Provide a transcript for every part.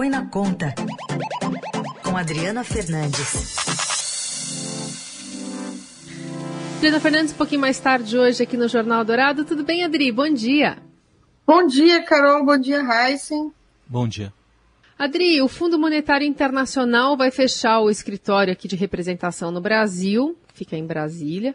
Põe na Conta, com Adriana Fernandes. Adriana Fernandes, um pouquinho mais tarde hoje aqui no Jornal Dourado. Tudo bem, Adri? Bom dia. Bom dia, Carol. Bom dia, Heisen. Bom dia. Adri, o Fundo Monetário Internacional vai fechar o escritório aqui de representação no Brasil, fica em Brasília.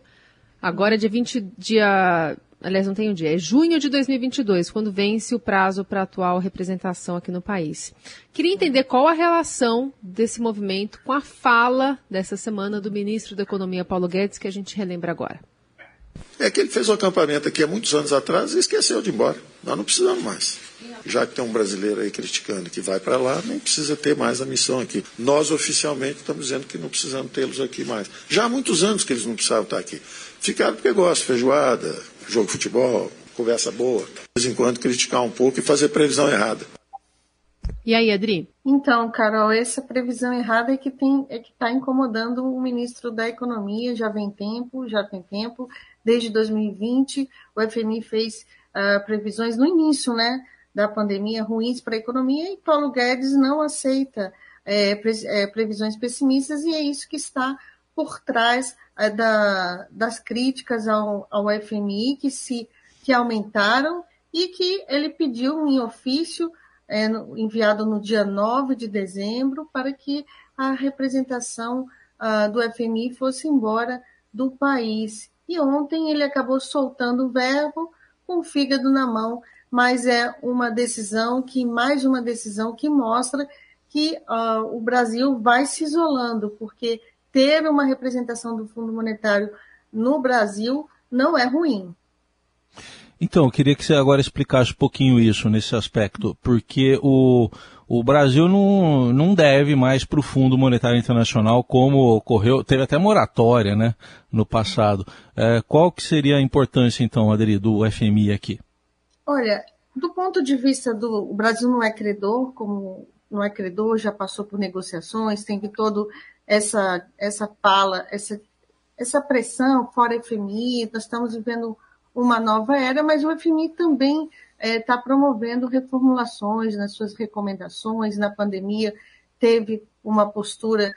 Agora, dia 20, dia aliás, não tem um dia, é junho de 2022, quando vence o prazo para a atual representação aqui no país. Queria entender qual a relação desse movimento com a fala dessa semana do ministro da Economia, Paulo Guedes, que a gente relembra agora. É que ele fez o um acampamento aqui há muitos anos atrás e esqueceu de ir embora. Nós não precisamos mais. Já que tem um brasileiro aí criticando que vai para lá, nem precisa ter mais a missão aqui. Nós, oficialmente, estamos dizendo que não precisamos tê-los aqui mais. Já há muitos anos que eles não precisavam estar aqui. Ficaram porque gostam, feijoada, jogo de futebol, conversa boa. De vez em quando criticar um pouco e fazer previsão errada. E aí, Adri? Então, Carol, essa previsão errada é que tem, é que está incomodando o ministro da Economia já vem tempo, já tem tempo. Desde 2020, o FMI fez uh, previsões no início, né, da pandemia ruins para a economia e Paulo Guedes não aceita é, pre, é, previsões pessimistas e é isso que está por trás é, da, das críticas ao, ao FMI que se que aumentaram e que ele pediu em ofício é, enviado no dia 9 de dezembro para que a representação uh, do FMI fosse embora do país. E ontem ele acabou soltando o verbo com o fígado na mão, mas é uma decisão que, mais uma decisão que mostra que uh, o Brasil vai se isolando, porque ter uma representação do Fundo Monetário no Brasil não é ruim. Então, eu queria que você agora explicasse um pouquinho isso nesse aspecto, porque o, o Brasil não, não deve mais para o Fundo Monetário Internacional como ocorreu, teve até moratória né, no passado. É, qual que seria a importância, então, Adri, do FMI aqui? Olha, do ponto de vista do. O Brasil não é credor, como não é credor, já passou por negociações, tem todo essa, essa fala, essa, essa pressão fora FMI, nós estamos vivendo uma nova era, mas o FMI também está é, promovendo reformulações nas suas recomendações. Na pandemia, teve uma postura,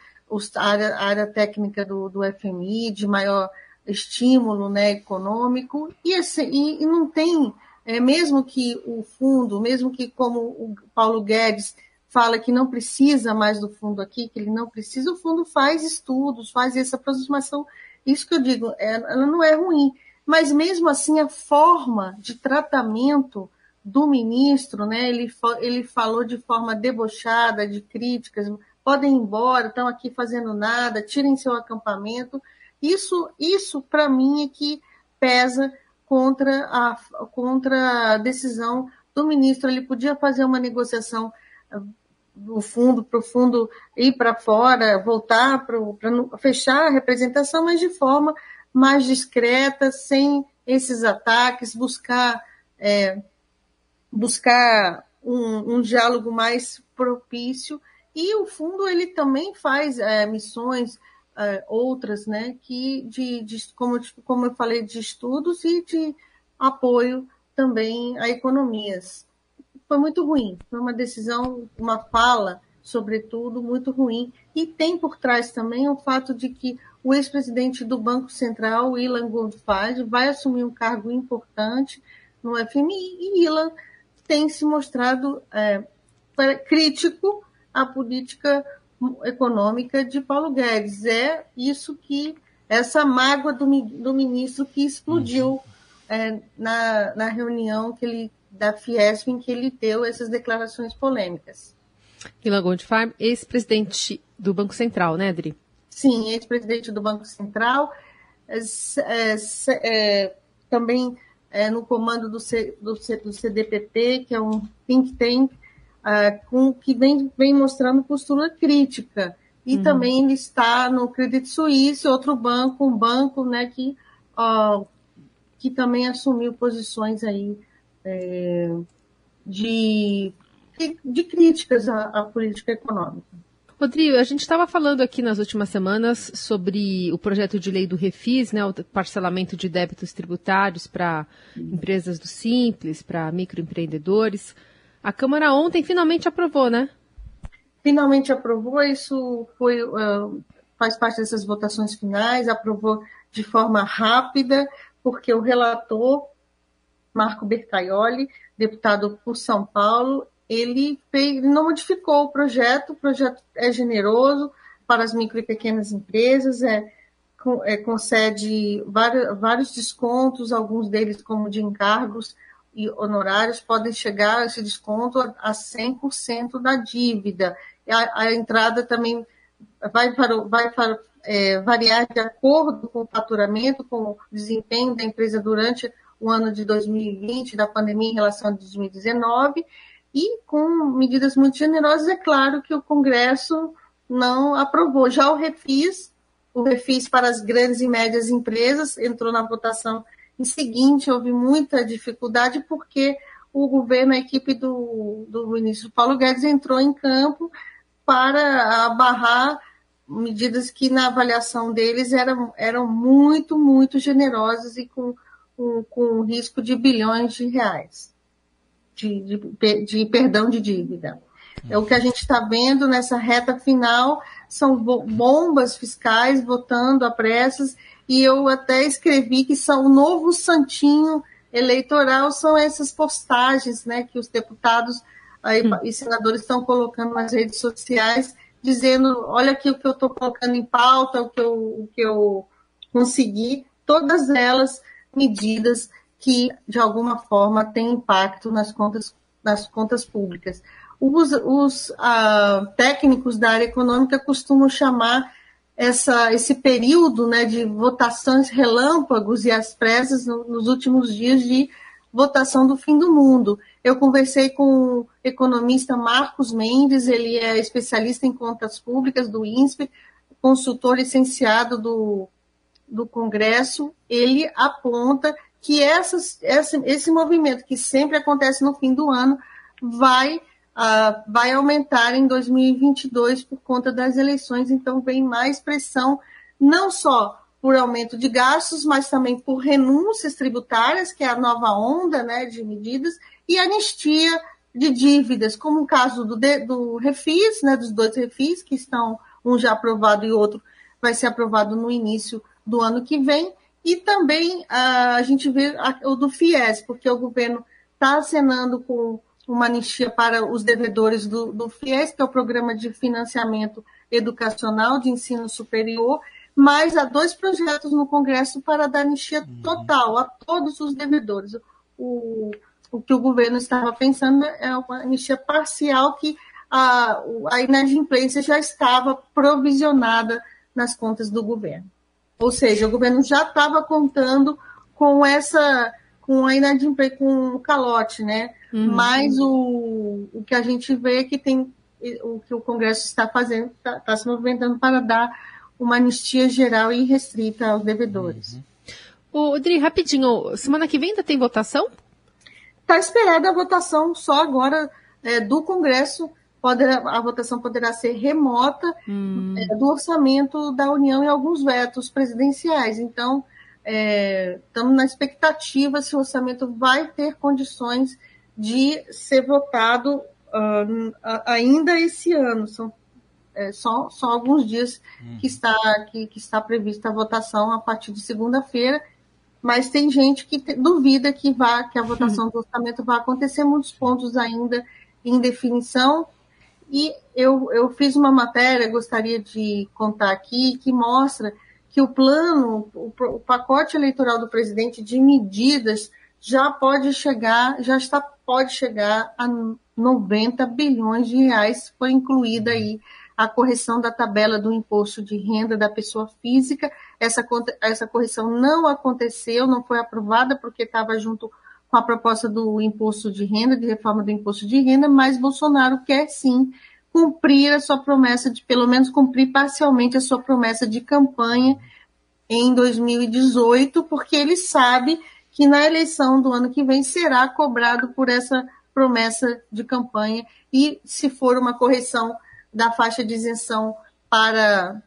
a área, a área técnica do, do, FMI, de maior estímulo né, econômico, e, esse, e, e não tem, é, mesmo que o fundo, mesmo que como o Paulo Guedes fala que não precisa mais do fundo aqui, que ele não precisa, o fundo faz estudos, faz essa aproximação. Isso que eu digo, é, ela não é ruim. Mas mesmo assim, a forma de tratamento do ministro, né, ele, ele falou de forma debochada, de críticas, podem ir embora, estão aqui fazendo nada, tirem seu acampamento. Isso, isso para mim, é que pesa contra a, contra a decisão do ministro. Ele podia fazer uma negociação do fundo para o fundo ir para fora, voltar para fechar a representação, mas de forma mais discreta, sem esses ataques, buscar, é, buscar um, um, diálogo mais propício. E o fundo ele também faz é, missões é, outras, né, que de, de, como, como eu falei, de estudos e de apoio também a economias foi muito ruim. Foi uma decisão, uma fala, sobretudo, muito ruim. E tem por trás também o fato de que o ex-presidente do Banco Central, Ilan Goldfarb, vai assumir um cargo importante no FMI e Ilan tem se mostrado é, crítico à política econômica de Paulo Guedes. É isso que, essa mágoa do, do ministro que explodiu uhum. é, na, na reunião que ele da Fiesp em que ele deu essas declarações polêmicas. Ilan Goldfarb, ex-presidente do Banco Central, né, Adri? Sim, ex-presidente do Banco Central, é, é, também é, no comando do, C, do, do, CDPP, que é um think tank, é, com, que vem, vem mostrando postura crítica. E uhum. também ele está no Credit Suisse, outro banco, um banco né, que, que também assumiu posições aí é, de, de críticas à, à política econômica. Rodrigo, a gente estava falando aqui nas últimas semanas sobre o projeto de lei do Refis, né, o parcelamento de débitos tributários para empresas do Simples, para microempreendedores. A Câmara ontem finalmente aprovou, né? finalmente aprovou, isso foi, uh, faz parte dessas votações finais, aprovou de forma rápida, porque o relator, Marco Bertaioli, deputado por São Paulo, ele, fez, ele não modificou o projeto, o projeto é generoso para as micro e pequenas empresas, é, é, concede vários, vários descontos, alguns deles como de encargos e honorários, podem chegar a esse desconto a 100% da dívida. A, a, entrada também vai, para, vai para, é, variar de acordo com o faturamento, com o desempenho da empresa durante o ano de 2020, da pandemia em relação a 2019, e com medidas muito generosas, é claro que o Congresso não aprovou. Já o refis, o refis para as grandes e médias empresas, entrou na votação em seguinte, houve muita dificuldade porque o governo, a equipe do, do ministro Paulo Guedes entrou em campo para abarrar medidas que na avaliação deles eram, eram muito, muito generosas e com, com, com risco de bilhões de reais de, de, de perdão de dívida. É o que a gente está vendo nessa reta final, são bombas fiscais votando a pressas, e eu até escrevi que são o novo santinho eleitoral, são essas postagens né, que os deputados aí, hum. e senadores estão colocando nas redes sociais, dizendo, olha aqui o que eu estou colocando em pauta, o que eu, o que eu consegui, todas elas medidas que, de alguma forma, têm impacto nas contas, nas contas públicas. Os, os uh, técnicos da área econômica costumam chamar essa, esse período né, de votações relâmpagos e as pressas no, nos últimos dias de votação do fim do mundo. Eu conversei com o economista Marcos Mendes, ele é especialista em contas públicas do INSPE, consultor licenciado do, do Congresso. Ele aponta que essas, esse, esse movimento que sempre acontece no fim do ano vai uh, vai aumentar em 2022 por conta das eleições, então vem mais pressão, não só por aumento de gastos, mas também por renúncias tributárias, que é a nova onda né, de medidas, e anistia de dívidas, como o caso do, do refis, né, dos dois refis, que estão um já aprovado e outro vai ser aprovado no início do ano que vem, e também a, gente vê o do FIES, porque o governo está acenando com uma anistia para os devedores do, do FIES, que é o Programa de Financiamento Educacional de Ensino Superior, mas há dois projetos no Congresso para dar anistia uhum. total a todos os devedores. O, o que o governo estava pensando é uma anistia parcial que a, a inadimplência já estava provisionada nas contas do governo. Ou seja, o governo já estava contando com essa com a inadimplência, com o calote, né? Uhum. Mas o, o que a gente vê é que tem o que o Congresso está fazendo, está, tá se movimentando para dar uma anistia geral e restrita aos devedores. Uhum. O Odri, rapidinho, semana que vem ainda tem votação? Está esperada a votação só agora é, do Congresso. Poderá, a votação poderá ser remota hum. é, do orçamento da União e alguns vetos presidenciais. Então, estamos é, na expectativa se o orçamento vai ter condições de ser votado uh, ainda esse ano. São é, só, só alguns dias que, uhum. está, que, que está prevista a votação a partir de segunda-feira, mas tem gente que te, duvida que, vá, que a votação do orçamento vai acontecer, muitos pontos ainda em definição. E eu, eu fiz uma matéria, gostaria de contar aqui, que mostra que o plano, o, o pacote eleitoral do presidente de medidas já pode chegar, já está, pode chegar a 90 bilhões de reais, foi incluída aí a correção da tabela do imposto de renda da pessoa física. Essa, essa correção não aconteceu, não foi aprovada porque estava junto com a proposta do imposto de renda, de reforma do imposto de renda, mas Bolsonaro quer sim cumprir a sua promessa de, pelo menos cumprir parcialmente a sua promessa de campanha em 2018, porque ele sabe que na eleição do ano que vem será cobrado por essa promessa de campanha e se for uma correção da faixa de isenção para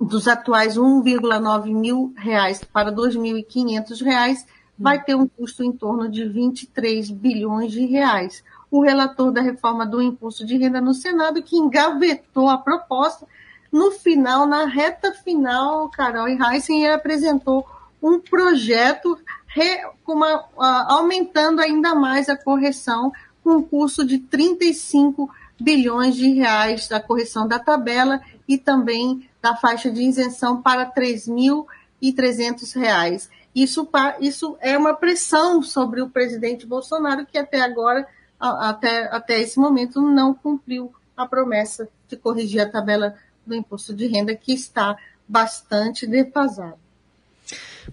dos atuais 1,9 mil reais para 2.500 reais, vai ter um custo em torno de 23 bilhões de reais. o relator da reforma do imposto de renda no Senado, que engavetou a proposta. No final, na reta final, Carol e Heisen apresentou um projeto re, uma, aumentando ainda mais a correção, com um custo de 35 bilhões de reais da correção da tabela e também da faixa de isenção para 3.300 reais. Isso, isso é uma pressão sobre o presidente Bolsonaro, que até agora, até, até esse momento, não cumpriu a promessa de corrigir a tabela do imposto de renda, que está bastante defasada.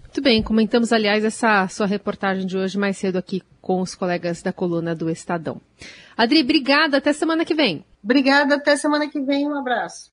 Muito bem, comentamos, aliás, essa sua reportagem de hoje mais cedo aqui com os colegas da coluna do Estadão. Adri, obrigada, até semana que vem. Obrigada, até semana que vem, um abraço.